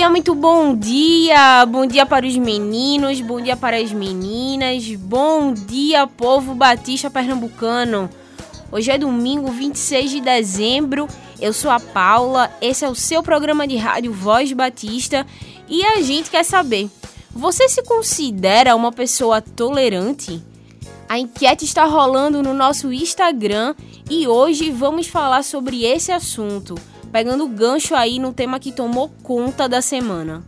dia, muito bom dia. Bom dia para os meninos, bom dia para as meninas. Bom dia, povo batista pernambucano. Hoje é domingo, 26 de dezembro. Eu sou a Paula. Esse é o seu programa de rádio Voz Batista e a gente quer saber: você se considera uma pessoa tolerante? A enquete está rolando no nosso Instagram e hoje vamos falar sobre esse assunto pegando o gancho aí no tema que tomou conta da semana.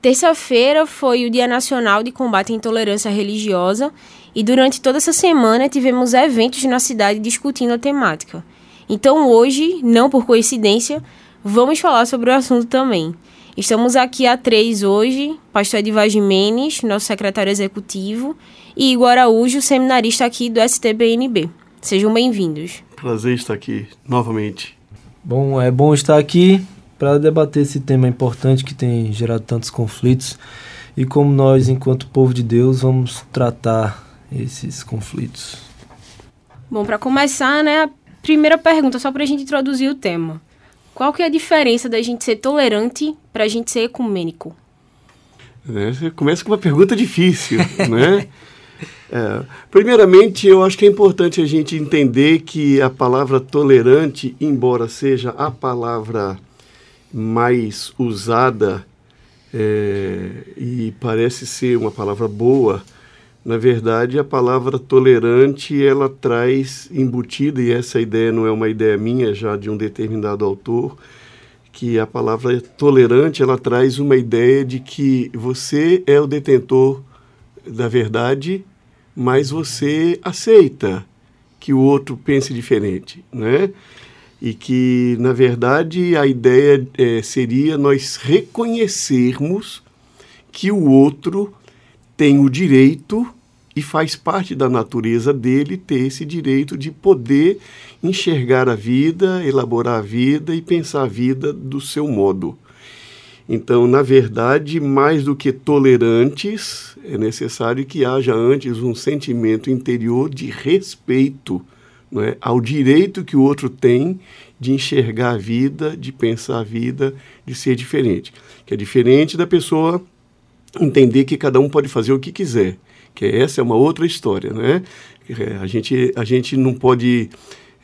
Terça-feira foi o Dia Nacional de Combate à Intolerância Religiosa e durante toda essa semana tivemos eventos na cidade discutindo a temática. Então hoje, não por coincidência, vamos falar sobre o assunto também. Estamos aqui a três hoje, pastor Edivar Jimenez, nosso secretário executivo, e Igor Araújo, seminarista aqui do STBNB. Sejam bem-vindos. Prazer estar aqui novamente. Bom, é bom estar aqui para debater esse tema importante que tem gerado tantos conflitos e como nós, enquanto povo de Deus, vamos tratar esses conflitos. Bom, para começar, né, a primeira pergunta, só para a gente introduzir o tema. Qual que é a diferença da gente ser tolerante para a gente ser ecumênico? É, você começa com uma pergunta difícil, né? É, primeiramente, eu acho que é importante a gente entender que a palavra tolerante, embora seja a palavra mais usada é, e parece ser uma palavra boa, na verdade, a palavra tolerante ela traz embutida, e essa ideia não é uma ideia minha, já de um determinado autor, que a palavra tolerante ela traz uma ideia de que você é o detentor da verdade mas você aceita que o outro pense diferente, né? E que, na verdade, a ideia é, seria nós reconhecermos que o outro tem o direito e faz parte da natureza dele ter esse direito de poder enxergar a vida, elaborar a vida e pensar a vida do seu modo. Então, na verdade, mais do que tolerantes, é necessário que haja antes um sentimento interior de respeito é, ao direito que o outro tem de enxergar a vida, de pensar a vida, de ser diferente. Que é diferente da pessoa entender que cada um pode fazer o que quiser. Que essa é uma outra história, né? A gente, a gente não pode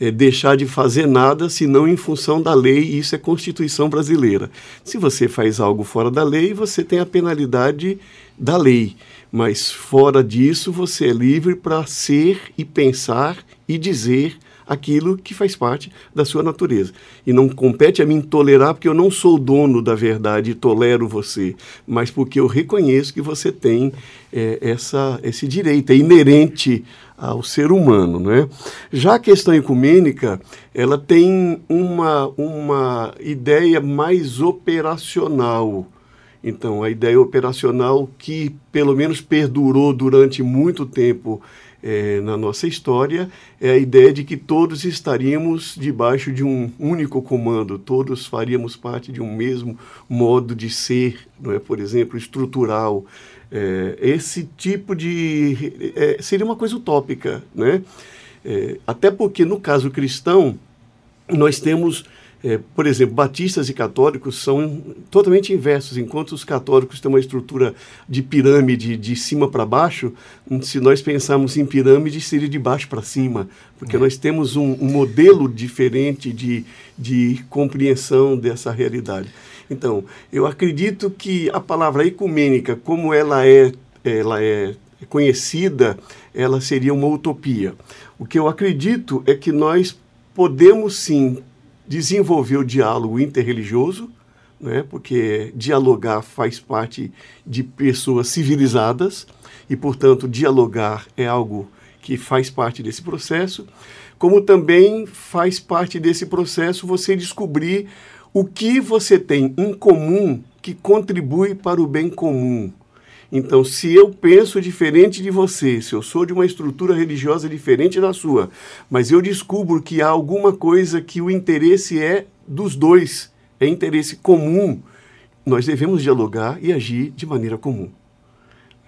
é, deixar de fazer nada senão em função da lei, e isso é Constituição brasileira. Se você faz algo fora da lei, você tem a penalidade da lei, mas fora disso, você é livre para ser e pensar e dizer aquilo que faz parte da sua natureza. E não compete a mim tolerar porque eu não sou dono da verdade e tolero você, mas porque eu reconheço que você tem é, essa, esse direito, é inerente ao ser humano. Né? Já a questão ecumênica, ela tem uma, uma ideia mais operacional. Então, a ideia operacional que, pelo menos, perdurou durante muito tempo é, na nossa história é a ideia de que todos estaríamos debaixo de um único comando, todos faríamos parte de um mesmo modo de ser, não é? por exemplo, estrutural. É, esse tipo de. É, seria uma coisa utópica, né? É, até porque, no caso cristão, nós temos é, por exemplo, batistas e católicos são totalmente inversos. Enquanto os católicos têm uma estrutura de pirâmide de cima para baixo, se nós pensarmos em pirâmide, seria de baixo para cima, porque é. nós temos um, um, modelo diferente de, de compreensão dessa realidade. Então, eu acredito que a palavra ecumênica, como ela é, ela é conhecida, ela seria uma utopia. O que eu acredito é que nós podemos sim desenvolver o diálogo interreligioso, né, porque dialogar faz parte de pessoas civilizadas e, portanto, dialogar é algo que faz parte desse processo, como também faz parte desse processo você descobrir o que você tem em comum que contribui para o bem comum. Então, se eu penso diferente de você, se eu sou de uma estrutura religiosa diferente da sua, mas eu descubro que há alguma coisa que o interesse é dos dois, é interesse comum, nós devemos dialogar e agir de maneira comum.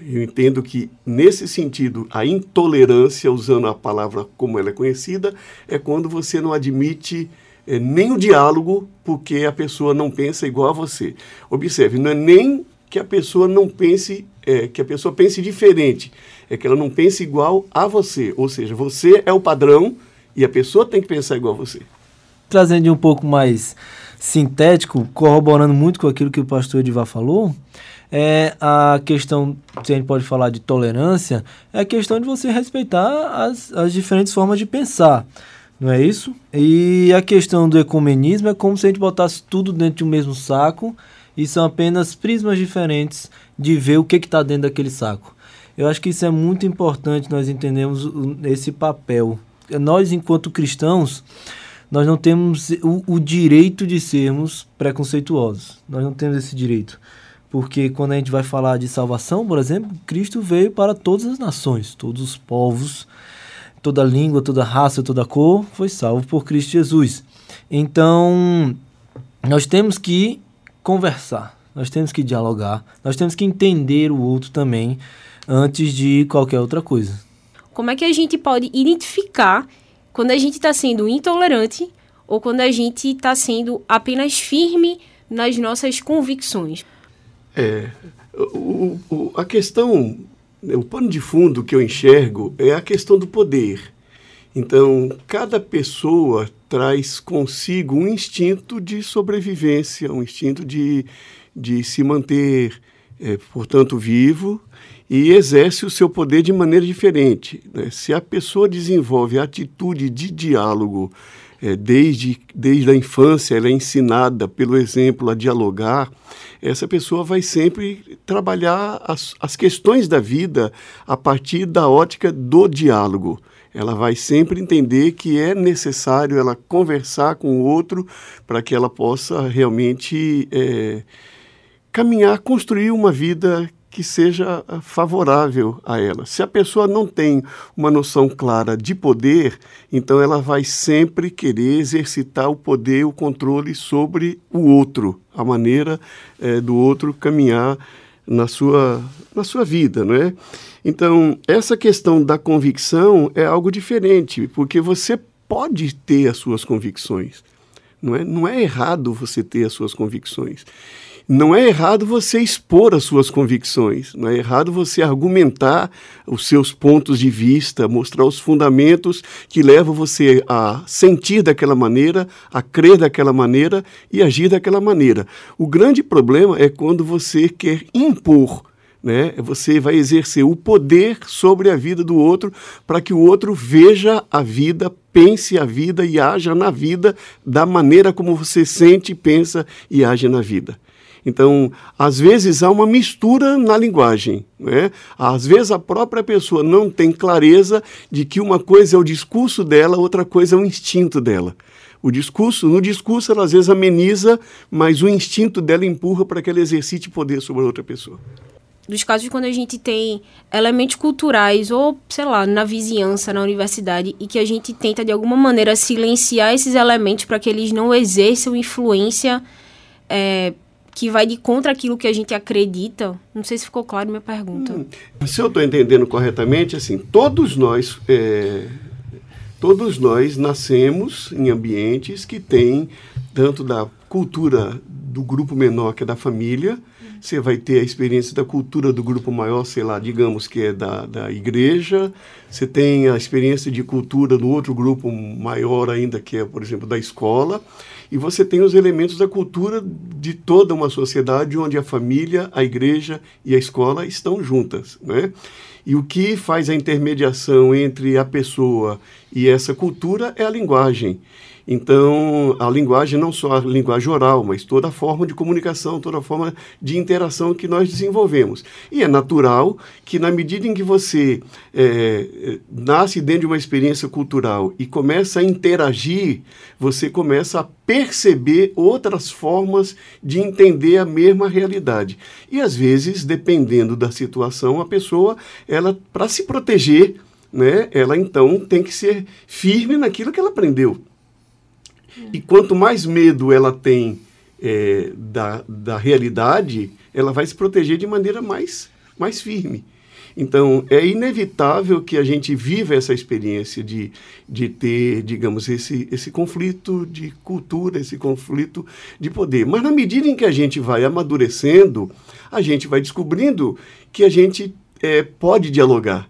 Eu entendo que, nesse sentido, a intolerância, usando a palavra como ela é conhecida, é quando você não admite é, nem o diálogo porque a pessoa não pensa igual a você. Observe, não é nem que a pessoa não pense, é, que a pessoa pense diferente, é que ela não pense igual a você. Ou seja, você é o padrão e a pessoa tem que pensar igual a você. Trazendo um pouco mais sintético, corroborando muito com aquilo que o pastor Edivar falou, é a questão, se a gente pode falar de tolerância, é a questão de você respeitar as, as diferentes formas de pensar. Não é isso? E a questão do ecumenismo é como se a gente botasse tudo dentro de um mesmo saco e são apenas prismas diferentes de ver o que está dentro daquele saco. Eu acho que isso é muito importante nós entendemos esse papel. Nós, enquanto cristãos, nós não temos o, o direito de sermos preconceituosos. Nós não temos esse direito. Porque quando a gente vai falar de salvação, por exemplo, Cristo veio para todas as nações, todos os povos, toda língua, toda raça, toda cor, foi salvo por Cristo Jesus. Então, nós temos que conversar, nós temos que dialogar, nós temos que entender o outro também antes de qualquer outra coisa. Como é que a gente pode identificar quando a gente está sendo intolerante ou quando a gente está sendo apenas firme nas nossas convicções? É, o, o, a questão, o pano de fundo que eu enxergo é a questão do poder. Então, cada pessoa traz consigo um instinto de sobrevivência, um instinto de, de se manter, é, portanto, vivo e exerce o seu poder de maneira diferente. Né? Se a pessoa desenvolve a atitude de diálogo é, desde, desde a infância, ela é ensinada pelo exemplo a dialogar, essa pessoa vai sempre trabalhar as, as questões da vida a partir da ótica do diálogo. Ela vai sempre entender que é necessário ela conversar com o outro para que ela possa realmente é, caminhar, construir uma vida que seja ah, favorável a ela. Se a pessoa não tem uma noção clara de poder, então ela vai sempre querer exercitar o poder, o controle sobre o outro, a maneira é, do outro caminhar na sua, na sua vida, não é? Então, essa questão da convicção é algo diferente, porque você pode ter as suas convicções. Não é, não é errado você ter as suas convicções. Não é errado você expor as suas convicções, não é errado você argumentar os seus pontos de vista, mostrar os fundamentos que levam você a sentir daquela maneira, a crer daquela maneira e agir daquela maneira. O grande problema é quando você quer impor né? Você vai exercer o poder sobre a vida do outro para que o outro veja a vida, pense a vida e haja na vida da maneira como você sente, pensa e age na vida. Então, às vezes há uma mistura na linguagem. Né? Às vezes a própria pessoa não tem clareza de que uma coisa é o discurso dela, outra coisa é o instinto dela. O discurso, no discurso ela às vezes ameniza, mas o instinto dela empurra para que ela exercite poder sobre a outra pessoa. Dos casos quando a gente tem elementos culturais ou, sei lá, na vizinhança, na universidade, e que a gente tenta de alguma maneira silenciar esses elementos para que eles não exerçam influência é, que vai de contra aquilo que a gente acredita. Não sei se ficou claro minha pergunta. Hum, se eu estou entendendo corretamente, assim, todos nós, é, todos nós nascemos em ambientes que têm tanto da cultura do grupo menor que é da família, você vai ter a experiência da cultura do grupo maior, sei lá, digamos que é da, da igreja, você tem a experiência de cultura do outro grupo maior ainda, que é, por exemplo, da escola, e você tem os elementos da cultura de toda uma sociedade onde a família, a igreja e a escola estão juntas, né? E o que faz a intermediação entre a pessoa E essa cultura é a linguagem. Então, a linguagem, não só a linguagem oral, mas toda a forma de comunicação, toda a forma de interação que nós desenvolvemos. E é natural que, na medida em que você é, nasce dentro de uma experiência cultural e começa a interagir, você começa a perceber outras formas de entender a mesma realidade. E, às vezes, dependendo da situação, a pessoa, ela para se proteger, né, ela então tem que ser firme naquilo que ela aprendeu. E quanto mais medo ela tem é, da, da realidade, ela vai se proteger de maneira mais, mais firme. Então, é inevitável que a gente viva essa experiência de, de ter, digamos, esse, esse conflito de cultura, esse conflito de poder. Mas, na medida em que a gente vai amadurecendo, a gente vai descobrindo que a gente é, pode dialogar,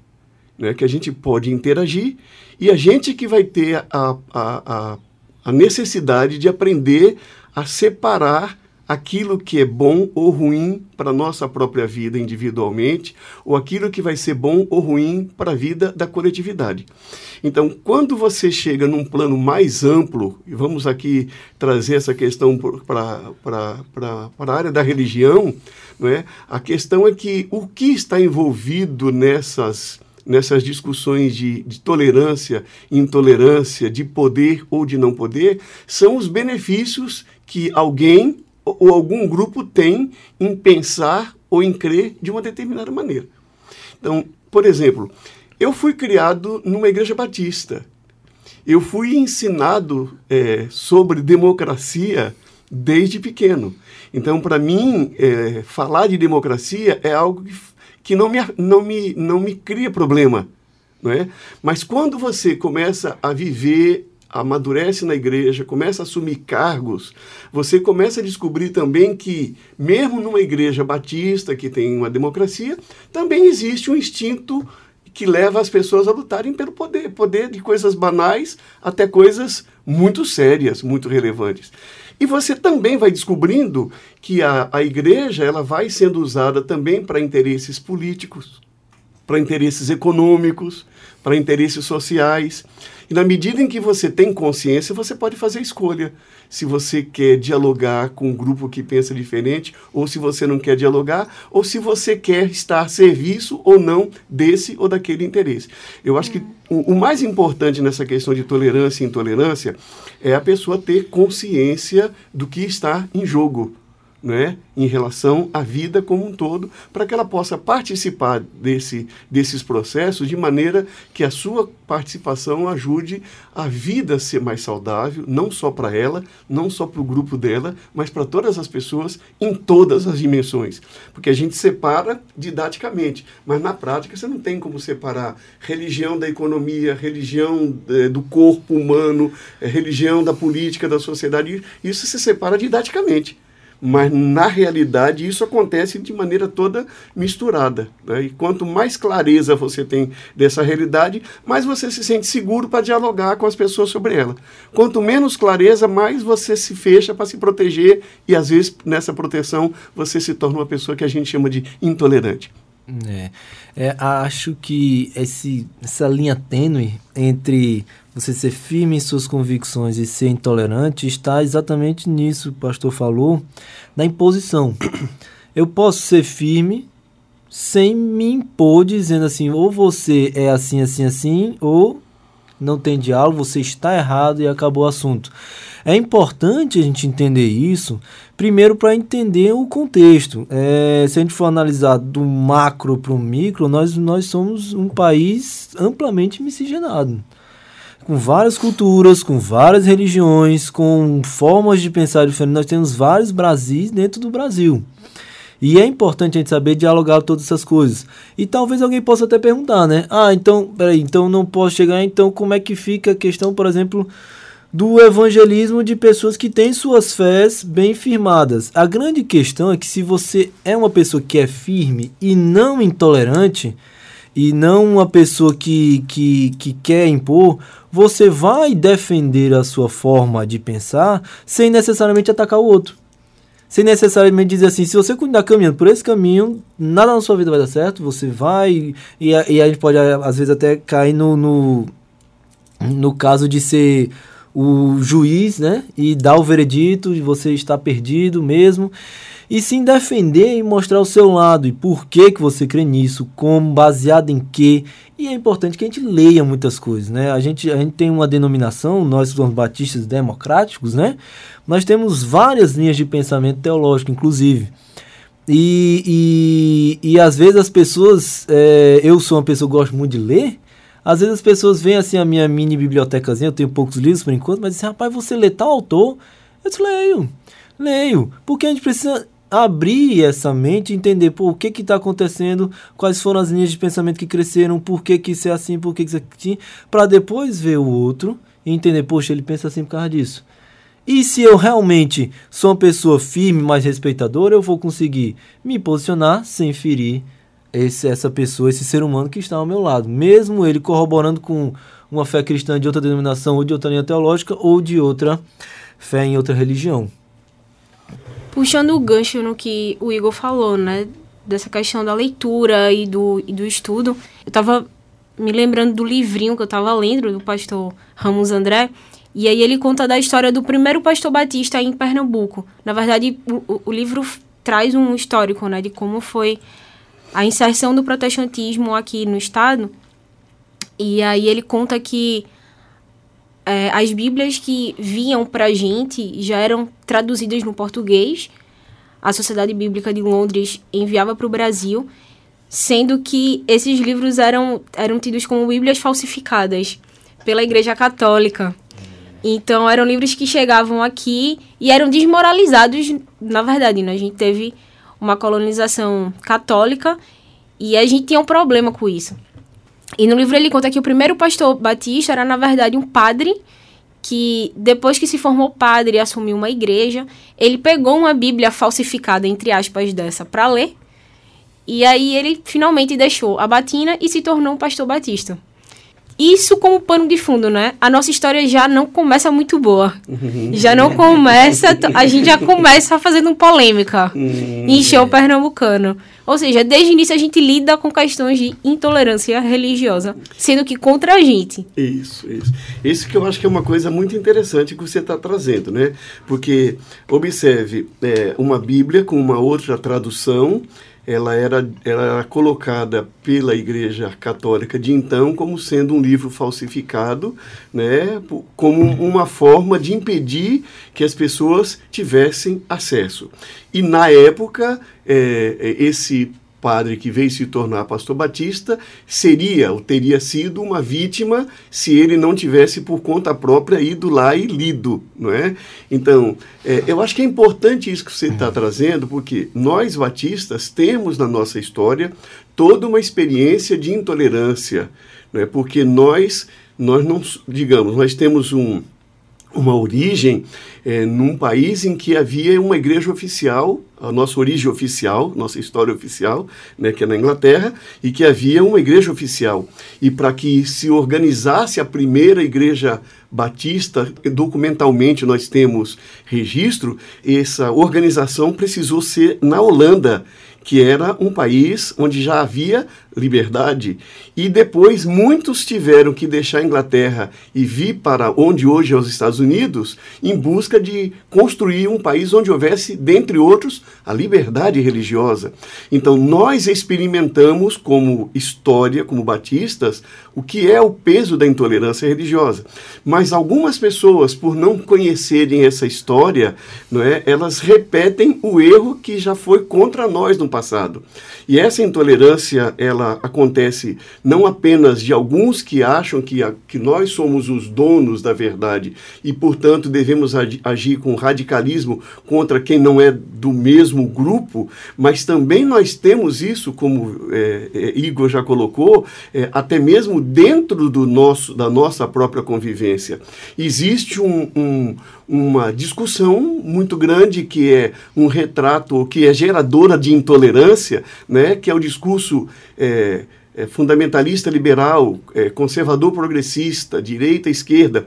né? que a gente pode interagir, e a gente que vai ter a, a, a necessidade de aprender a separar aquilo que é bom ou ruim para a nossa própria vida individualmente, ou aquilo que vai ser bom ou ruim para a vida da coletividade. Então, quando você chega num plano mais amplo, e vamos aqui trazer essa questão para a área da religião, não é? a questão é que o que está envolvido nessas nessas discussões de, de tolerância, intolerância, de poder ou de não poder, são os benefícios que alguém ou algum grupo tem em pensar ou em crer de uma determinada maneira. Então, por exemplo, eu fui criado numa igreja batista. Eu fui ensinado é, sobre democracia desde pequeno. Então, para mim, é, falar de democracia é algo que que não me, não me, não me cria problema. Não é? Mas quando você começa a viver, amadurece na igreja, começa a assumir cargos, você começa a descobrir também que, mesmo numa igreja batista que tem uma democracia, também existe um instinto que leva as pessoas a lutarem pelo poder poder de coisas banais até coisas muito sérias, muito relevantes. E você também vai descobrindo que a, a igreja ela vai sendo usada também para interesses políticos, para interesses econômicos, para interesses sociais. E na medida em que você tem consciência, você pode fazer escolha. Se você quer dialogar com um grupo que pensa diferente, ou se você não quer dialogar, ou se você quer estar a serviço ou não desse ou daquele interesse. Eu acho que o, o mais importante nessa questão de tolerância e intolerância é a pessoa ter consciência do que está em jogo né, em relação à vida como um todo, para que ela possa participar desse, desses processos de maneira que a sua participação ajude a vida a ser mais saudável, não só para ela, não só para o grupo dela, mas para todas as pessoas em todas as dimensões. Porque a gente separa didaticamente, mas na prática você não tem como separar religião da economia, religião é, do corpo humano, é, religião da política, da sociedade. Isso se separa didaticamente mas na realidade isso acontece de maneira toda misturada. Né? E quanto mais clareza você tem dessa realidade, mais você se sente seguro para dialogar com as pessoas sobre ela. Quanto menos clareza, mais você se fecha para se proteger e às vezes nessa proteção você se torna uma pessoa que a gente chama de intolerante. É, é, acho que esse, essa linha tênue entre você ser firme em suas convicções e ser intolerante está exatamente nisso que o pastor falou, na imposição. Eu posso ser firme sem me impor dizendo assim, ou você é assim, assim, assim, ou não tem diálogo, você está errado e acabou o assunto. É importante a gente entender isso, primeiro para entender o contexto. É, se a gente for analisar do macro para o micro, nós, nós somos um país amplamente miscigenado. Com várias culturas, com várias religiões, com formas de pensar diferentes. Nós temos vários Brasis dentro do Brasil. E é importante a gente saber dialogar todas essas coisas. E talvez alguém possa até perguntar, né? Ah, então, peraí, então não posso chegar, então como é que fica a questão, por exemplo, do evangelismo de pessoas que têm suas fés bem firmadas. A grande questão é que se você é uma pessoa que é firme e não intolerante, e não uma pessoa que, que, que quer impor, você vai defender a sua forma de pensar sem necessariamente atacar o outro sem necessariamente dizer assim, se você continuar caminhando por esse caminho, nada na sua vida vai dar certo, você vai, e a, e a gente pode às vezes até cair no, no no caso de ser o juiz, né? E dar o veredito você estar perdido mesmo. E sim defender e mostrar o seu lado e por que, que você crê nisso, como, baseado em quê. E é importante que a gente leia muitas coisas, né? A gente, a gente tem uma denominação, nós somos batistas democráticos, né? Nós temos várias linhas de pensamento teológico, inclusive. E, e, e às vezes as pessoas, é, eu sou uma pessoa que gosto muito de ler, às vezes as pessoas veem assim a minha mini bibliotecazinha, eu tenho poucos livros por enquanto, mas dizem, rapaz, você lê tal autor? Eu disse, leio, leio, porque a gente precisa abrir essa mente entender pô, o que que está acontecendo, quais foram as linhas de pensamento que cresceram, por que que isso é assim, por que que isso é assim, para depois ver o outro e entender, poxa, ele pensa assim por causa disso. E se eu realmente sou uma pessoa firme, mais respeitadora, eu vou conseguir me posicionar sem ferir esse, essa pessoa, esse ser humano que está ao meu lado, mesmo ele corroborando com uma fé cristã de outra denominação ou de outra linha teológica ou de outra fé em outra religião. Puxando o gancho no que o Igor falou, né, dessa questão da leitura e do, e do estudo, eu estava me lembrando do livrinho que eu estava lendo do pastor Ramos André, e aí ele conta da história do primeiro pastor batista em Pernambuco. Na verdade, o, o livro traz um histórico, né, de como foi a inserção do protestantismo aqui no estado. E aí ele conta que é, as Bíblias que vinham para a gente já eram traduzidas no português. A Sociedade Bíblica de Londres enviava para o Brasil, sendo que esses livros eram, eram tidos como Bíblias falsificadas pela Igreja Católica. Então eram livros que chegavam aqui e eram desmoralizados, na verdade, né? A gente teve uma colonização católica e a gente tinha um problema com isso. E no livro ele conta que o primeiro pastor batista era, na verdade, um padre que, depois que se formou padre e assumiu uma igreja, ele pegou uma Bíblia falsificada, entre aspas, dessa, para ler. E aí ele finalmente deixou a batina e se tornou um pastor batista. Isso como pano de fundo, né? A nossa história já não começa muito boa. Já não começa. A gente já começa fazendo polêmica. Hum, em show pernambucano. Ou seja, desde o início a gente lida com questões de intolerância religiosa, sendo que contra a gente. Isso, isso. Isso que eu acho que é uma coisa muito interessante que você está trazendo, né? Porque, observe, é, uma Bíblia com uma outra tradução ela era, ela era colocada pela Igreja Católica de então como sendo um livro falsificado, né, como uma forma de impedir que as pessoas tivessem acesso. E na época, é, esse padre que veio se tornar pastor batista seria ou teria sido uma vítima se ele não tivesse por conta própria ido lá e lido, não é? Então, é, eu acho que é importante isso que você está trazendo, porque nós batistas temos na nossa história toda uma experiência de intolerância, não é? Porque nós nós não, digamos, nós temos um uma origem é, num país em que havia uma igreja oficial, a nossa origem oficial, nossa história oficial, né, que é na Inglaterra, e que havia uma igreja oficial. E para que se organizasse a primeira igreja batista, documentalmente nós temos registro, essa organização precisou ser na Holanda que era um país onde já havia liberdade. E depois muitos tiveram que deixar a Inglaterra e vir para onde hoje é os Estados Unidos em busca de construir um país onde houvesse, dentre outros, a liberdade religiosa. Então nós experimentamos como história, como batistas, o que é o peso da intolerância religiosa. Mas algumas pessoas, por não conhecerem essa história, não é, elas repetem o erro que já foi contra nós no passado. E essa intolerância, ela acontece não apenas de alguns que acham que, a, que nós somos os donos da verdade e, portanto, devemos agir com radicalismo contra quem não é do mesmo grupo, mas também nós temos isso, como é, é, Igor já colocou, é, até mesmo dentro do nosso, da nossa própria convivência. Existe um, um, uma discussão muito grande que é um retrato, que é geradora de intolerância, né, que é o discurso é, é, fundamentalista liberal, é, conservador progressista, direita esquerda.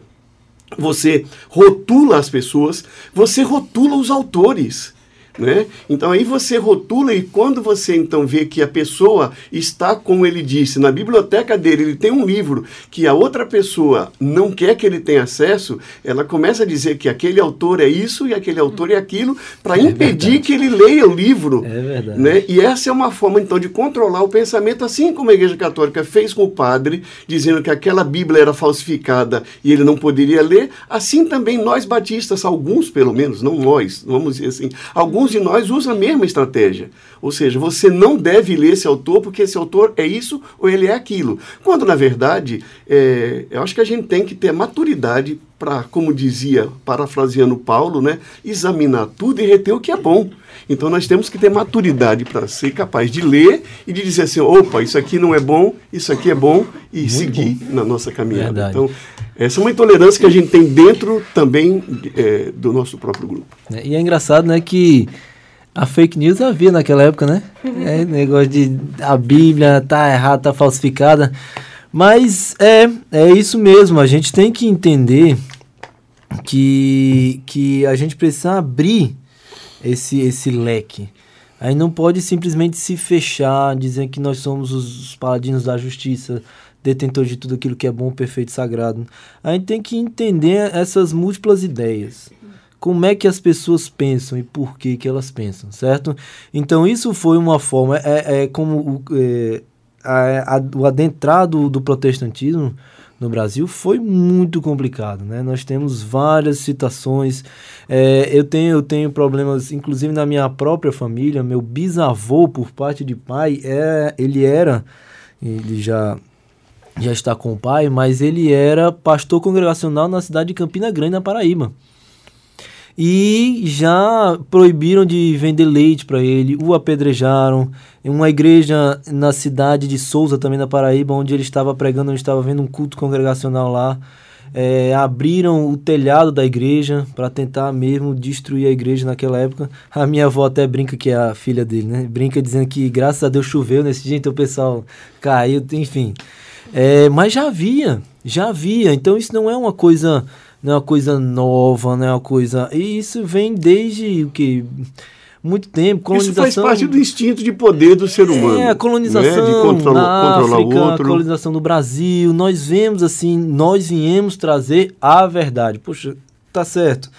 Você rotula as pessoas, você rotula os autores. Né? Então aí você rotula e quando você então vê que a pessoa está, como ele disse, na biblioteca dele, ele tem um livro que a outra pessoa não quer que ele tenha acesso, ela começa a dizer que aquele autor é isso e aquele autor é aquilo para é impedir verdade. que ele leia o livro. É verdade. Né? E essa é uma forma então de controlar o pensamento, assim como a Igreja Católica fez com o padre, dizendo que aquela Bíblia era falsificada e ele não poderia ler, assim também nós batistas, alguns pelo menos, não nós, vamos dizer assim, alguns alguns de nós usam a mesma estratégia. Ou seja, você não deve ler esse autor porque esse autor é isso ou ele é aquilo. Quando, na verdade, é, eu acho que a gente tem que ter maturidade para, como dizia, parafraseando Paulo, né, examinar tudo e reter o que é bom. Então nós temos que ter maturidade para ser capaz de ler e de dizer assim, opa, isso aqui não é bom, isso aqui é bom e Muito seguir bom. na nossa caminhada. Verdade. Então essa é uma intolerância que a gente tem dentro também é, do nosso próprio grupo. É, e é engraçado, né, que a fake news havia naquela época, né? É, negócio de a Bíblia tá errada, tá falsificada. Mas é, é isso mesmo, a gente tem que entender que, que a gente precisa abrir esse, esse leque. Aí não pode simplesmente se fechar, dizer que nós somos os paladinos da justiça, detentor de tudo aquilo que é bom, perfeito e sagrado. A gente tem que entender essas múltiplas ideias. Como é que as pessoas pensam e por que, que elas pensam, certo? Então, isso foi uma forma, é, é como o, é, a, a, o adentrado do protestantismo no Brasil foi muito complicado, né? Nós temos várias citações. É, eu tenho eu tenho problemas, inclusive na minha própria família. Meu bisavô, por parte de pai, é, ele era, ele já já está com o pai, mas ele era pastor congregacional na cidade de Campina Grande, na Paraíba. E já proibiram de vender leite para ele, o apedrejaram. Em uma igreja na cidade de Souza, também na Paraíba, onde ele estava pregando, onde estava vendo um culto congregacional lá. É, abriram o telhado da igreja para tentar mesmo destruir a igreja naquela época. A minha avó até brinca que é a filha dele, né? Brinca dizendo que graças a Deus choveu nesse dia, então o pessoal caiu, enfim. É, mas já havia, já havia. Então isso não é uma coisa, não é uma coisa nova, não é uma coisa. E isso vem desde o que muito tempo. Colonização, isso faz parte do instinto de poder do ser humano. É, a colonização né? de controlar, na África, a colonização no Brasil. Nós vemos assim, nós viemos trazer a verdade. Poxa, tá certo.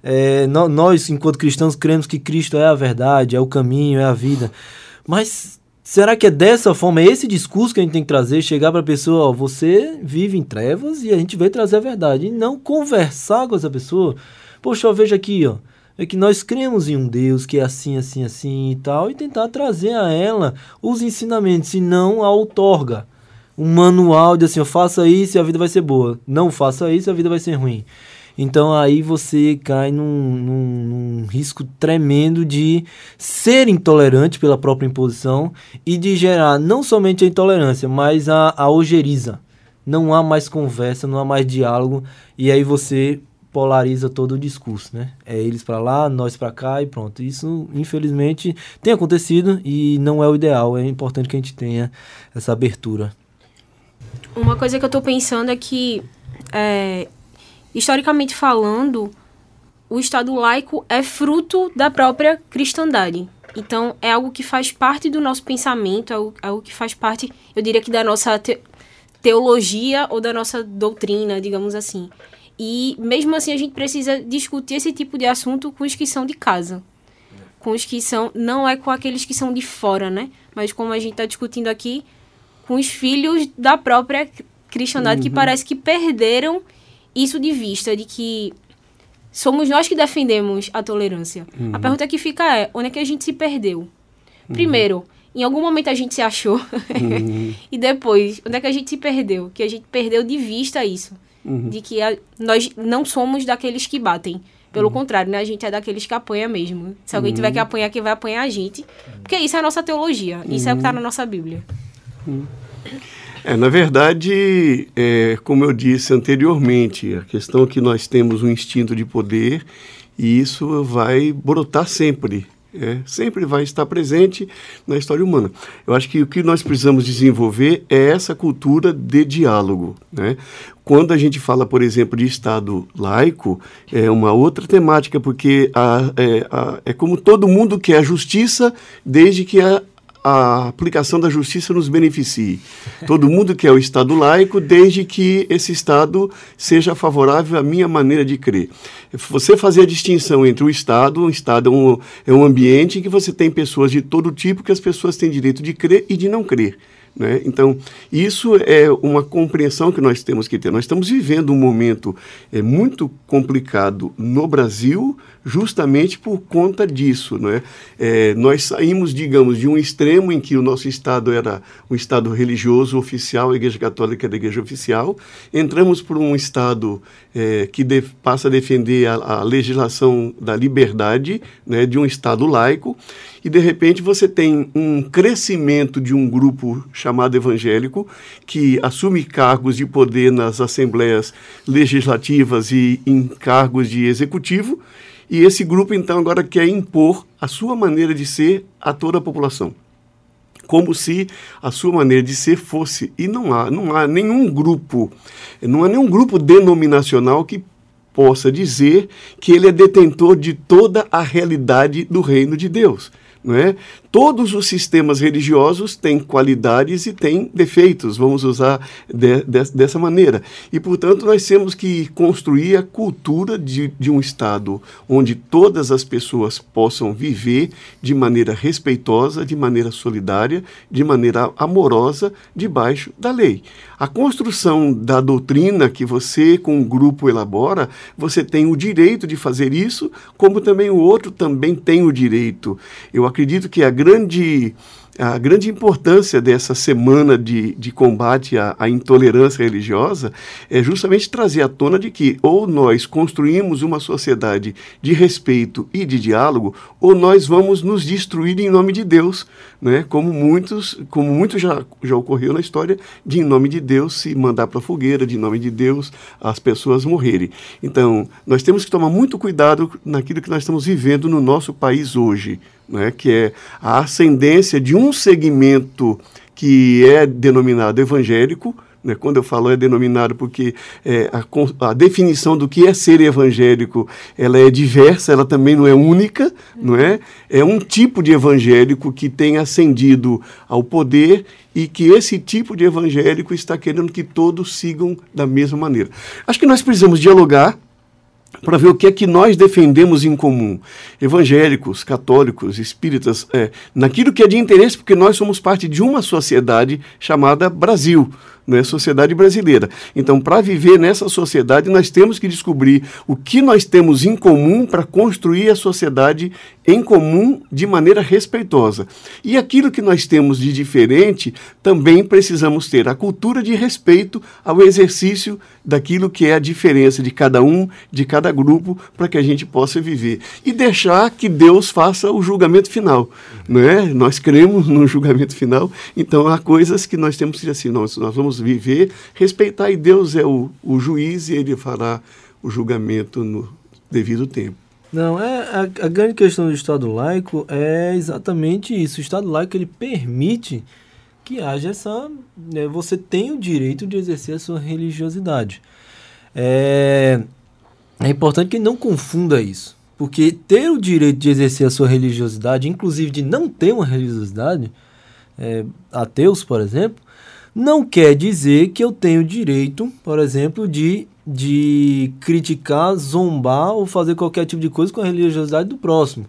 É, nós, enquanto cristãos, cremos que Cristo é a verdade, é o caminho, é a vida. Mas Será que é dessa forma, é esse discurso que a gente tem que trazer, chegar para a pessoa, ó, você vive em trevas e a gente veio trazer a verdade, e não conversar com essa pessoa. Poxa, eu vejo aqui, ó, é que nós cremos em um Deus que é assim, assim, assim e tal, e tentar trazer a ela os ensinamentos, e não a outorga. Um manual de assim, ó, faça isso e a vida vai ser boa. Não faça isso e a vida vai ser ruim. Então aí você cai num, num, num, risco tremendo de ser intolerante pela própria imposição e de gerar não somente a intolerância, mas a, a ojeriza. Não há mais conversa, não há mais diálogo e aí você polariza todo o discurso, né? É eles para lá, nós para cá e pronto. Isso, infelizmente, tem acontecido e não é o ideal. É importante que a gente tenha essa abertura. Uma coisa que eu estou pensando é que é, historicamente falando, o Estado laico é fruto da própria cristandade. Então, é algo que faz parte do nosso pensamento, é algo, é algo que faz parte, eu diria que da nossa te teologia ou da nossa doutrina, digamos assim. E mesmo assim, a gente precisa discutir esse tipo de assunto com os que são de casa. Com os que são. Não é com aqueles que são de fora, né? Mas como a gente está discutindo aqui, com os filhos da própria cristandade uhum. que parece que perderam isso de vista de que somos nós que defendemos a tolerância. Uhum. A pergunta que fica é: onde é que a gente se perdeu? Uhum. Primeiro, em algum momento a gente se achou. Uhum. e depois, onde é que a gente se perdeu? Que a gente perdeu de vista isso. Uhum. De que a, nós não somos daqueles que batem. Pelo uhum. contrário, né? A gente é daqueles que apanha mesmo. Se alguém tiver que apanhar, quem vai apanhar a gente. Porque isso é a nossa teologia. Isso é o que está na nossa Bíblia. É, na verdade, é, como eu disse anteriormente, a questão é que nós temos um instinto de poder e isso vai brotar sempre. É, sempre vai estar presente na história humana. Eu acho que o que nós precisamos desenvolver é essa cultura de diálogo. Né? Quando a gente fala, por exemplo, de Estado laico, é uma outra temática, porque a, é, a, é como todo mundo quer justiça, desde que a, a aplicação da justiça nos beneficie. Todo mundo quer o Estado laico, desde que esse Estado seja favorável à minha maneira de crer. Você fazer a distinção entre o Estado, o Estado é um, é um ambiente em que você tem pessoas de todo tipo, que as pessoas têm direito de crer e de não crer. Né? Então, isso é uma compreensão que nós temos que ter. Nós estamos vivendo um momento é, muito complicado no Brasil, justamente por conta disso. Né? É, nós saímos, digamos, de um extremo em que o nosso Estado era um Estado religioso oficial, a Igreja Católica era a Igreja Oficial, entramos por um Estado é, que de, passa a defender a, a legislação da liberdade, né, de um Estado laico, e de repente você tem um crescimento de um grupo chamado evangélico que assume cargos de poder nas assembleias legislativas e em cargos de executivo, e esse grupo então agora quer impor a sua maneira de ser a toda a população como se a sua maneira de ser fosse. E não há, não há nenhum grupo, não há nenhum grupo denominacional que possa dizer que ele é detentor de toda a realidade do reino de Deus. Não é? Todos os sistemas religiosos têm qualidades e têm defeitos, vamos usar de, de, dessa maneira. E, portanto, nós temos que construir a cultura de, de um Estado onde todas as pessoas possam viver de maneira respeitosa, de maneira solidária, de maneira amorosa, debaixo da lei. A construção da doutrina que você, com um grupo, elabora, você tem o direito de fazer isso, como também o outro também tem o direito. Eu acredito que a grande a grande importância dessa semana de, de combate à, à, intolerância religiosa é justamente trazer à tona de que ou nós construímos uma sociedade de respeito e de diálogo, ou nós vamos nos destruir em nome de Deus, né? como muitos, como muito já, já ocorreu na história, de em nome de Deus se mandar para a fogueira, de em nome de Deus as pessoas morrerem. Então, nós temos que tomar muito cuidado naquilo que nós estamos vivendo no nosso país hoje né, que é a ascendência de um segmento que é denominado evangélico, né, quando eu falo é denominado porque é, a, a, definição do que é ser evangélico ela é diversa, ela também não é única, não é? É um tipo de evangélico que tem ascendido ao poder e que esse tipo de evangélico está querendo que todos sigam da mesma maneira. Acho que nós precisamos dialogar para ver o que é que nós defendemos em comum, evangélicos, católicos, espíritas, é, naquilo que é de interesse, porque nós somos parte de uma sociedade chamada Brasil né, sociedade brasileira. Então, para viver nessa sociedade, nós temos que descobrir o que nós temos em comum para construir a sociedade em comum de maneira respeitosa. E aquilo que nós temos de diferente, também precisamos ter a cultura de respeito ao exercício daquilo que é a diferença de cada um, de cada grupo, para que a gente possa viver. E deixar que Deus faça o julgamento final. Né? Nós cremos no julgamento final, então há coisas que nós temos que dizer assim, nós, nós vamos viver, respeitar, e Deus é o, o juiz e ele fará o julgamento no devido tempo. Não, é a, a, grande questão do Estado laico é exatamente isso. O Estado laico ele permite que haja essa. Né, você tem o direito de exercer a sua religiosidade. É, é importante que não confunda isso. Porque ter o direito de exercer a sua religiosidade, inclusive de não ter uma religiosidade, é, ateus, por exemplo, não quer dizer que eu tenho direito, por exemplo, de, de criticar, zombar ou fazer qualquer tipo de coisa com a religiosidade do próximo.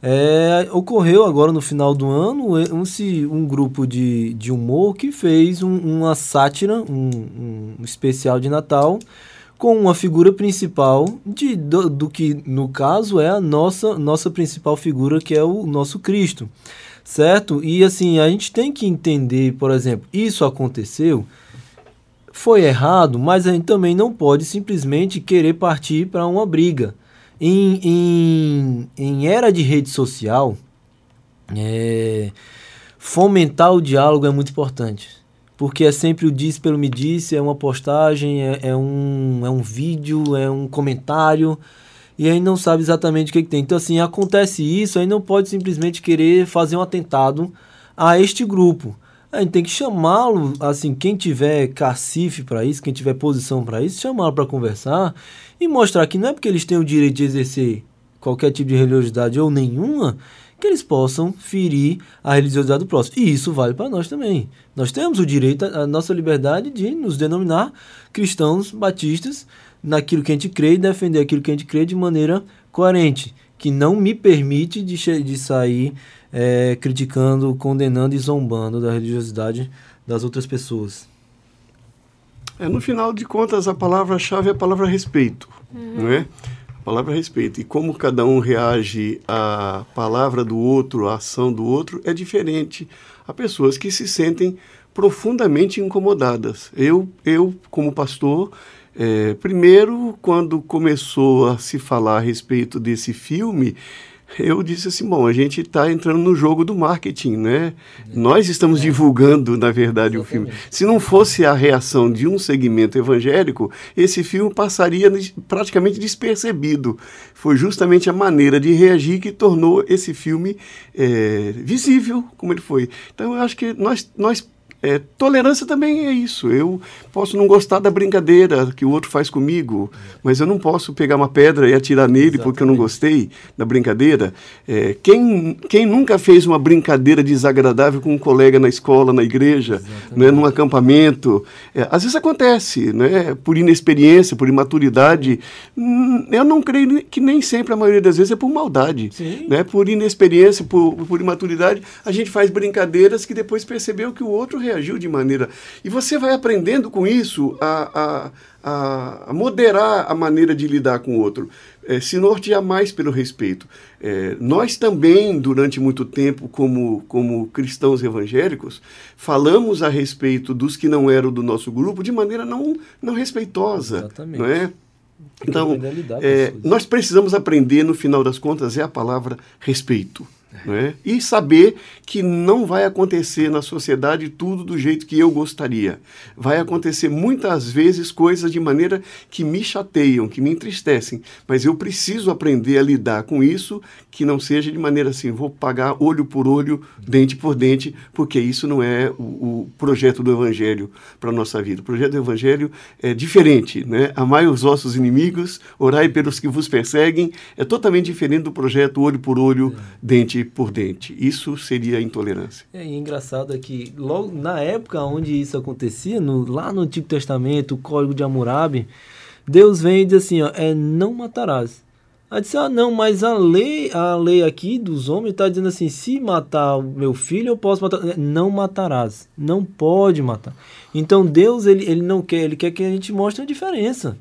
É, ocorreu agora no final do ano um, um grupo de, de humor que fez um, uma sátira, um, um especial de Natal, com uma figura principal de, do, do, que, no caso, é a nossa, nossa principal figura, que é o nosso Cristo certo? E assim, a gente tem que entender, por exemplo, isso aconteceu, foi errado, mas a gente também não pode simplesmente querer partir para uma briga. Em, em, em era de rede social, é, fomentar o diálogo é muito importante. Porque é sempre o diz pelo me disse, é uma postagem, é, é, um, é um vídeo, é um comentário e aí não sabe exatamente o que, que tem. Então, assim, acontece isso, aí não pode simplesmente querer fazer um atentado a este grupo. A gente tem que chamá-lo, assim, quem tiver cacife para isso, quem tiver posição para isso, chamá-lo para conversar e mostrar que não é porque eles têm o direito de exercer qualquer tipo de religiosidade ou nenhuma, que eles possam ferir a religiosidade do próximo. E isso vale para nós também. Nós temos o direito, a nossa liberdade de nos denominar cristãos batistas naquilo que a gente crê e defender aquilo que a gente crê de maneira coerente, que não me permite de, de sair é, criticando, condenando e zombando da religiosidade das outras pessoas. É, no final de contas, a palavra-chave é a palavra respeito, uhum. não é? A palavra respeito. E como cada um reage à palavra do outro, à ação do outro, é diferente. Há pessoas que se sentem profundamente incomodadas. Eu, eu como pastor, é, primeiro, quando começou a se falar a respeito desse filme, eu disse assim, bom, a gente está entrando no jogo do marketing, né? Nós estamos é. divulgando, na verdade, Exatamente. o filme. Se não fosse a reação de um segmento evangélico, esse filme passaria praticamente despercebido. Foi justamente a maneira de reagir que tornou esse filme é, visível, como ele foi. Então, eu acho que nós, nós é, tolerância também é isso. Eu posso não gostar da brincadeira que o outro faz comigo, mas eu não posso pegar uma pedra e atirar nele Exatamente. porque eu não gostei da brincadeira. É, quem, quem nunca fez uma brincadeira desagradável com um colega na escola, na igreja, né, num acampamento? É, às vezes acontece, né, por inexperiência, por imaturidade. Hum, eu não creio que nem sempre, a maioria das vezes, é por maldade. Né, por inexperiência, por, por imaturidade, a gente faz brincadeiras que depois percebeu que o outro reagiu de maneira. E você vai aprendendo com isso a, a, a moderar a maneira de lidar com o outro, é, se nortear mais pelo respeito. É, nós também, durante muito tempo, como, como cristãos evangélicos, falamos a respeito dos que não eram do nosso grupo de maneira não, não respeitosa. Exatamente. Não é? Então, é, nós precisamos aprender, no final das contas, é a palavra respeito. Né? E saber que não vai acontecer na sociedade tudo do jeito que eu gostaria. Vai acontecer muitas vezes coisas de maneira que me chateiam, que me entristecem, mas eu preciso aprender a lidar com isso, que não seja de maneira assim, vou pagar olho por olho, dente por dente, porque isso não é o, o projeto do Evangelho para a nossa vida. O projeto do Evangelho é diferente. Né? Amai os vossos inimigos, orai pelos que vos perseguem, é totalmente diferente do projeto olho por olho, é. Dente por dente. Isso seria intolerância. É, e engraçado é que logo na época onde isso acontecia, no, lá no Antigo Testamento, o Código de Hammurabi, Deus vem e diz assim, ó, é não matarás. Aí disse, ah, não, mas a lei, a lei aqui dos homens está dizendo assim, se matar o meu filho, eu posso matar. Não matarás. Não pode matar. Então Deus, ele, ele não quer, ele quer que a gente mostre a diferença.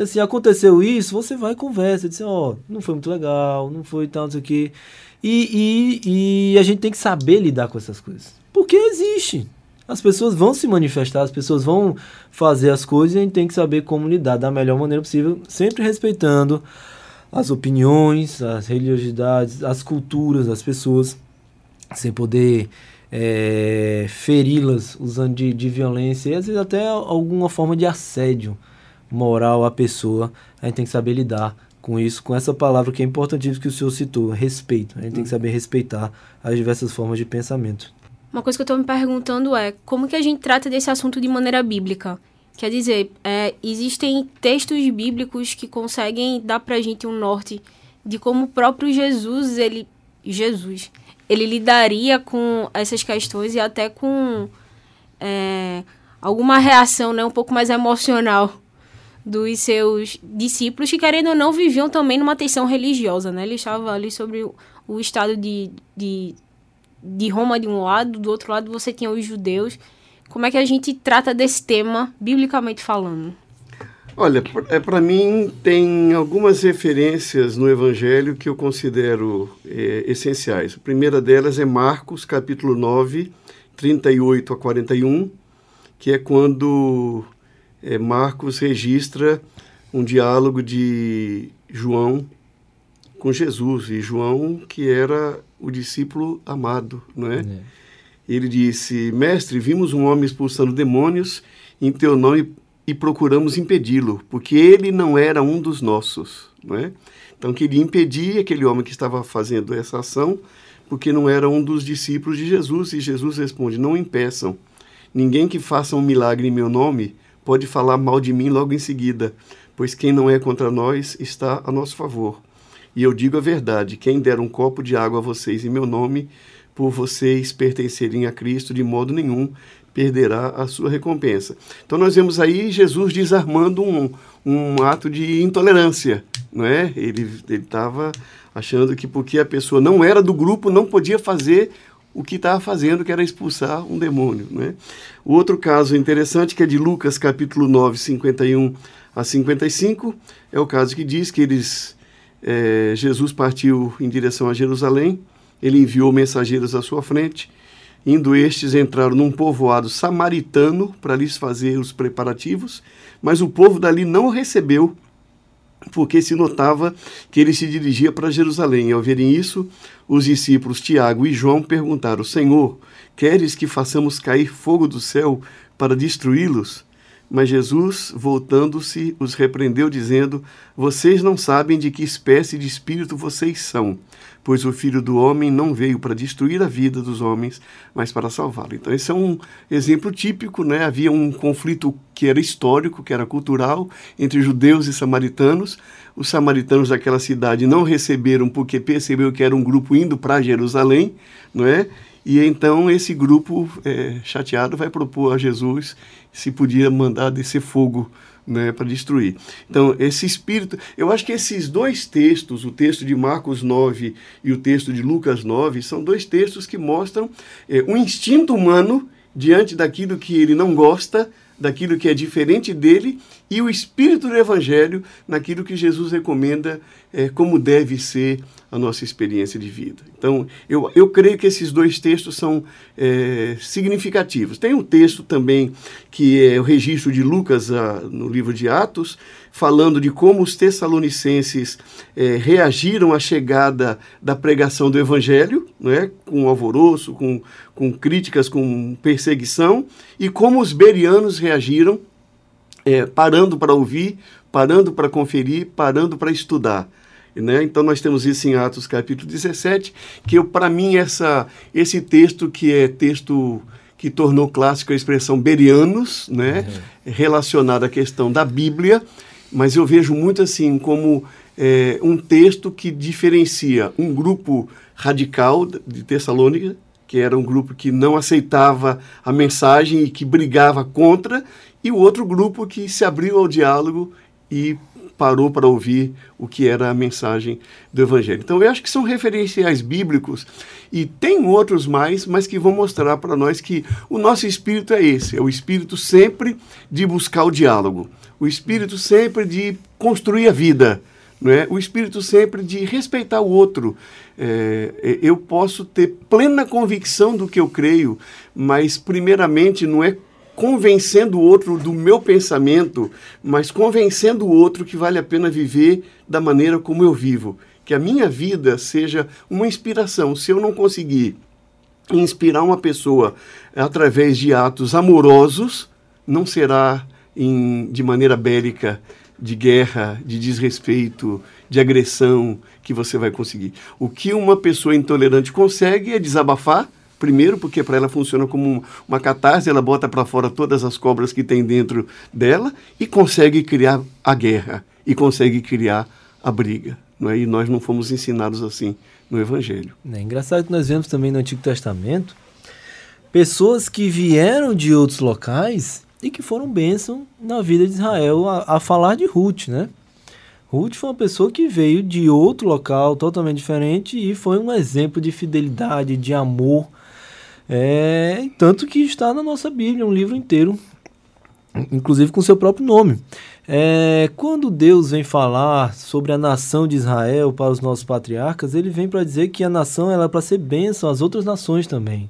Assim, aconteceu isso, você vai e conversa, diz, ó, oh, não foi muito legal, não foi tal, não sei o quê. E, e, e a gente tem que saber lidar com essas coisas. Porque existe. As pessoas vão se manifestar, as pessoas vão fazer as coisas e a gente tem que saber como lidar da melhor maneira possível, sempre respeitando as opiniões, as religiosidades, as culturas das pessoas, sem poder é, feri-las usando de, de violência e às vezes até alguma forma de assédio moral à pessoa. A gente tem que saber lidar com isso, com essa palavra que é importantíssima que o senhor citou, respeito. A gente tem que saber respeitar as diversas formas de pensamento. Uma coisa que eu estou me perguntando é como que a gente trata desse assunto de maneira bíblica? Quer dizer, é, existem textos bíblicos que conseguem dar para a gente um norte de como o próprio Jesus, ele, Jesus, ele lidaria com essas questões e até com é, alguma reação né, um pouco mais emocional dos seus discípulos que, querendo ou não, viviam também numa tensão religiosa, né? Ele estava ali sobre o, o estado de, de, de Roma de um lado, do outro lado você tinha os judeus. Como é que a gente trata desse tema, biblicamente falando? Olha, é, para mim tem algumas referências no Evangelho que eu considero é, essenciais. A primeira delas é Marcos, capítulo 9, 38 a 41, que é quando é, Marcos registra um diálogo de João com Jesus, e João que era o discípulo amado, não é? é. Ele disse: Mestre, vimos um homem expulsando demônios em teu nome e procuramos impedi-lo, porque ele não era um dos nossos. não é? Então queria impedir aquele homem que estava fazendo essa ação, porque não era um dos discípulos de Jesus, e Jesus responde: Não impeçam. Ninguém que faça um milagre em meu nome pode falar mal de mim logo em seguida, pois quem não é contra nós está a nosso favor. E eu digo a verdade: quem der um copo de água a vocês em meu nome, por vocês pertencerem a Cristo, de modo nenhum perderá a sua recompensa. Então nós vemos aí Jesus desarmando um, um ato de intolerância, não é? Ele estava achando que porque a pessoa não era do grupo, não podia fazer o que estava fazendo, que era expulsar um demônio. Né? O outro caso interessante, que é de Lucas capítulo 9, 51 a 55, é o caso que diz que eles, é, Jesus partiu em direção a Jerusalém, ele enviou mensageiros à sua frente, indo estes entraram num povoado samaritano para lhes fazer os preparativos, mas o povo dali não recebeu, porque se notava que ele se dirigia para Jerusalém. E ao verem isso, os discípulos Tiago e João perguntaram: Senhor, queres que façamos cair fogo do céu para destruí-los? Mas Jesus, voltando-se, os repreendeu, dizendo: Vocês não sabem de que espécie de espírito vocês são pois o Filho do Homem não veio para destruir a vida dos homens, mas para salvá-lo. Então, esse é um exemplo típico, né? Havia um conflito que era histórico, que era cultural, entre judeus e samaritanos. Os samaritanos daquela cidade não receberam porque percebeu que era um grupo indo para Jerusalém, não é? E então esse grupo é, chateado vai propor a Jesus se podia mandar descer fogo né, para destruir. Então, esse espírito, eu acho que esses dois textos, o texto de Marcos 9 e o texto de Lucas 9, são dois textos que mostram é, um instinto humano diante daquilo que ele não gosta, daquilo que é diferente dele e o espírito do evangelho naquilo que Jesus recomenda é, como deve ser a nossa experiência de vida. Então, eu, eu creio que esses dois textos são é, significativos. Tem um texto também que é o registro de Lucas a, no livro de Atos, falando de como os tessalonicenses é, reagiram à chegada da pregação do evangelho, né, com alvoroço, com, com críticas, com perseguição, e como os berianos reagiram, é, parando para ouvir, parando para conferir, parando para estudar. Né? Então nós temos isso em Atos capítulo 17, que para mim essa, esse texto que é texto que tornou clássico a expressão berianos, né? Uhum. relacionado à questão da Bíblia, mas eu vejo muito assim como é, um texto que diferencia um grupo radical de Tessalônica, que era um grupo que não aceitava a mensagem e que brigava contra, e o outro grupo que se abriu ao diálogo e parou para ouvir o que era a mensagem do Evangelho. Então, eu acho que são referenciais bíblicos e tem outros mais, mas que vão mostrar para nós que o nosso espírito é esse: é o espírito sempre de buscar o diálogo, o espírito sempre de construir a vida. Não é? O espírito sempre de respeitar o outro. É, é eu posso ter plena convicção do que eu creio, mas, primeiramente, não é convencendo o outro do meu pensamento, mas convencendo o outro que vale a pena viver da maneira como eu vivo. Que a minha vida seja uma inspiração. Se eu não conseguir inspirar uma pessoa através de atos amorosos, não será em, de maneira bélica, de guerra, de desrespeito, de agressão que você vai conseguir. O que uma pessoa intolerante consegue é desabafar Primeiro, porque para ela funciona como uma catarse, ela bota para fora todas as cobras que tem dentro dela e consegue criar a guerra e consegue criar a briga. Não é? E nós não fomos ensinados assim no Evangelho. É engraçado que nós vemos também no Antigo Testamento pessoas que vieram de outros locais e que foram bênção na vida de Israel, a, a falar de Ruth, né? Ruth foi uma pessoa que veio de outro local totalmente diferente e foi um exemplo de fidelidade, de amor é, tanto que está na nossa Bíblia, um livro inteiro, inclusive com seu próprio nome. É, quando Deus vem falar sobre a nação de Israel para os nossos patriarcas, ele vem para dizer que a nação ela é para ser bênção às outras nações também.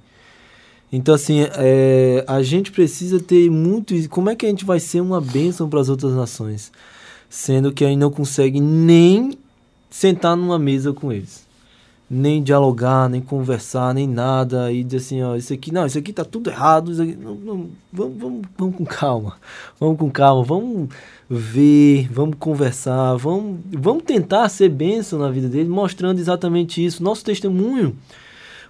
Então, assim, é, a gente precisa ter muito. Como é que a gente vai ser uma bênção para as outras nações? Sendo que a gente não consegue nem sentar numa mesa com eles. nem dialogar, nem conversar, nem nada, e dizer assim, ó, isso aqui, não, isso aqui tá tudo errado, aqui, não, não, vamos, vamos, vamos com calma, vamos com calma, vamos ver, vamos conversar, vamos, vamos tentar ser bênção na vida dele, mostrando exatamente isso, nosso testemunho.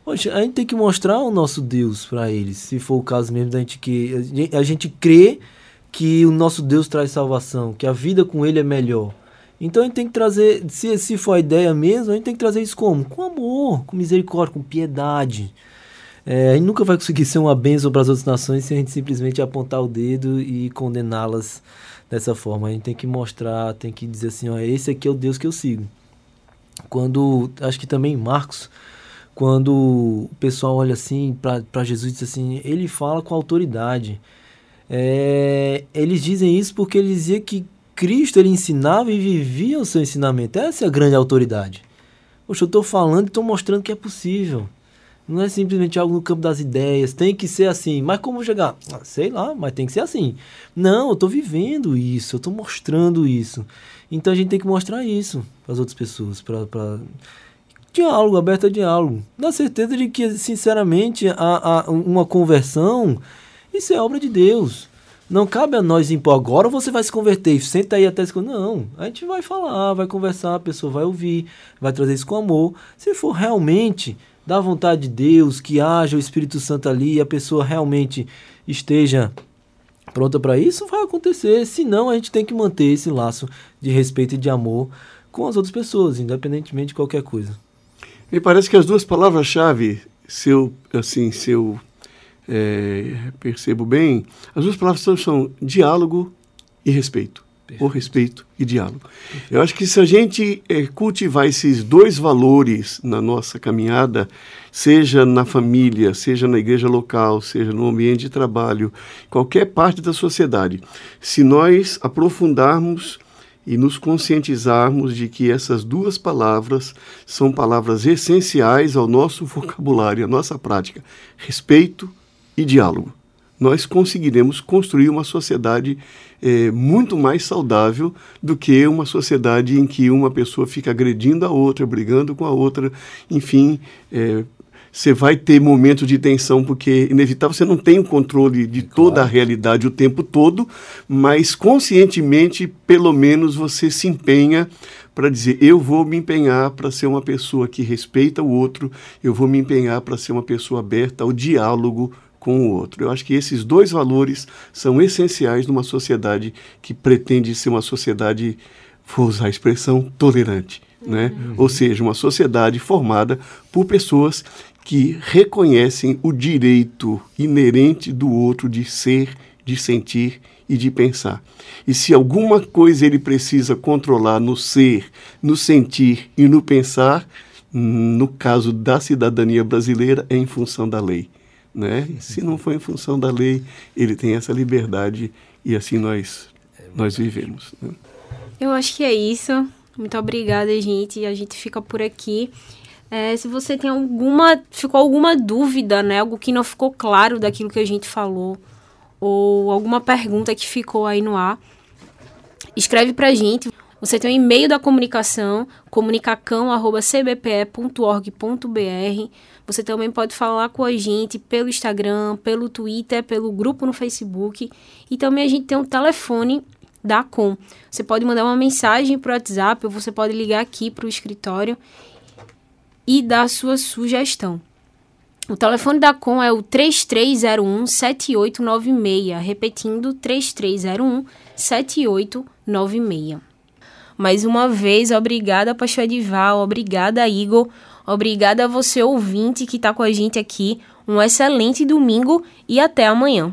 Poxa, a gente tem que mostrar o nosso Deus para eles, se for o caso mesmo da gente que a gente crê que o nosso Deus traz salvação, que a vida com ele é melhor. Então a gente tem que trazer, se, se for a ideia mesmo, a gente tem que trazer isso como? Com amor, com misericórdia, com piedade. É, a gente nunca vai conseguir ser uma bênção para as outras nações se a gente simplesmente apontar o dedo e condená-las dessa forma. A gente tem que mostrar, tem que dizer assim, ó, esse aqui é o Deus que eu sigo. Quando, acho que também Marcos, quando o pessoal olha assim para Jesus e diz assim, ele fala com autoridade. É, eles dizem isso porque ele dizia que Cristo ele ensinava e vivia o seu ensinamento. Essa é a grande autoridade. Poxa, eu estou falando e estou mostrando que é possível. Não é simplesmente algo no campo das ideias, tem que ser assim. Mas como chegar? Ah, sei lá, mas tem que ser assim. Não, eu estou vivendo isso, eu estou mostrando isso. Então a gente tem que mostrar isso para as outras pessoas. Diálogo, aberto a diálogo. Na certeza de que, sinceramente, a, a, uma conversão, isso é obra de Deus. Não cabe a nós impor agora você vai se converter, senta aí até se Não, a gente vai falar, vai conversar, a pessoa vai ouvir, vai trazer isso com amor. Se for realmente da vontade de Deus, que haja o Espírito Santo ali e a pessoa realmente esteja pronta para isso, vai acontecer. Senão a gente tem que manter esse laço de respeito e de amor com as outras pessoas, independentemente de qualquer coisa. Me parece que as duas palavras-chave, se eu, assim, se eu é, percebo bem, as duas palavras são, são diálogo e respeito. Perfeito. O respeito e diálogo. Perfeito. Eu acho que se a gente é, cultivar esses dois valores na nossa caminhada, seja na família, seja na igreja local, seja no ambiente de trabalho, qualquer parte da sociedade, se nós aprofundarmos e nos conscientizarmos de que essas duas palavras são palavras essenciais ao nosso vocabulário, à nossa prática: respeito e diálogo, nós conseguiremos construir uma sociedade é, muito mais saudável do que uma sociedade em que uma pessoa fica agredindo a outra, brigando com a outra, enfim. É, você vai ter momentos de tensão, porque inevitável você não tem o controle de toda a realidade o tempo todo, mas conscientemente, pelo menos, você se empenha para dizer: eu vou me empenhar para ser uma pessoa que respeita o outro, eu vou me empenhar para ser uma pessoa aberta ao diálogo com o outro. Eu acho que esses dois valores são essenciais numa sociedade que pretende ser uma sociedade, vou usar a expressão, tolerante. Né? Uhum. Ou seja, uma sociedade formada por pessoas que reconhecem o direito inerente do outro de ser, de sentir e de pensar. E se alguma coisa ele precisa controlar no ser, no sentir e no pensar, no caso da cidadania brasileira, é em função da lei né? Se não for em função da lei, ele tem essa liberdade e assim nós nós vivemos. Né? Eu acho que é isso. Muito obrigada, gente. A gente fica por aqui. É, se você tem alguma ficou alguma dúvida, né? Algo que não ficou claro daquilo que a gente falou ou alguma pergunta que ficou aí no ar, escreve pra gente. Você tem o um e-mail da comunicação, comunicacão.cbpe.org.br. Você também pode falar com a gente pelo Instagram, pelo Twitter, pelo grupo no Facebook. E também a gente tem um telefone da Com. Você pode mandar uma mensagem para o WhatsApp ou você pode ligar aqui para o escritório e dar a sua sugestão. O telefone da Com é o 3301 7896, repetindo 3301 7896. Mais uma vez, obrigada, Pastor Edival, obrigada, Igor, obrigada a você, ouvinte, que está com a gente aqui. Um excelente domingo e até amanhã.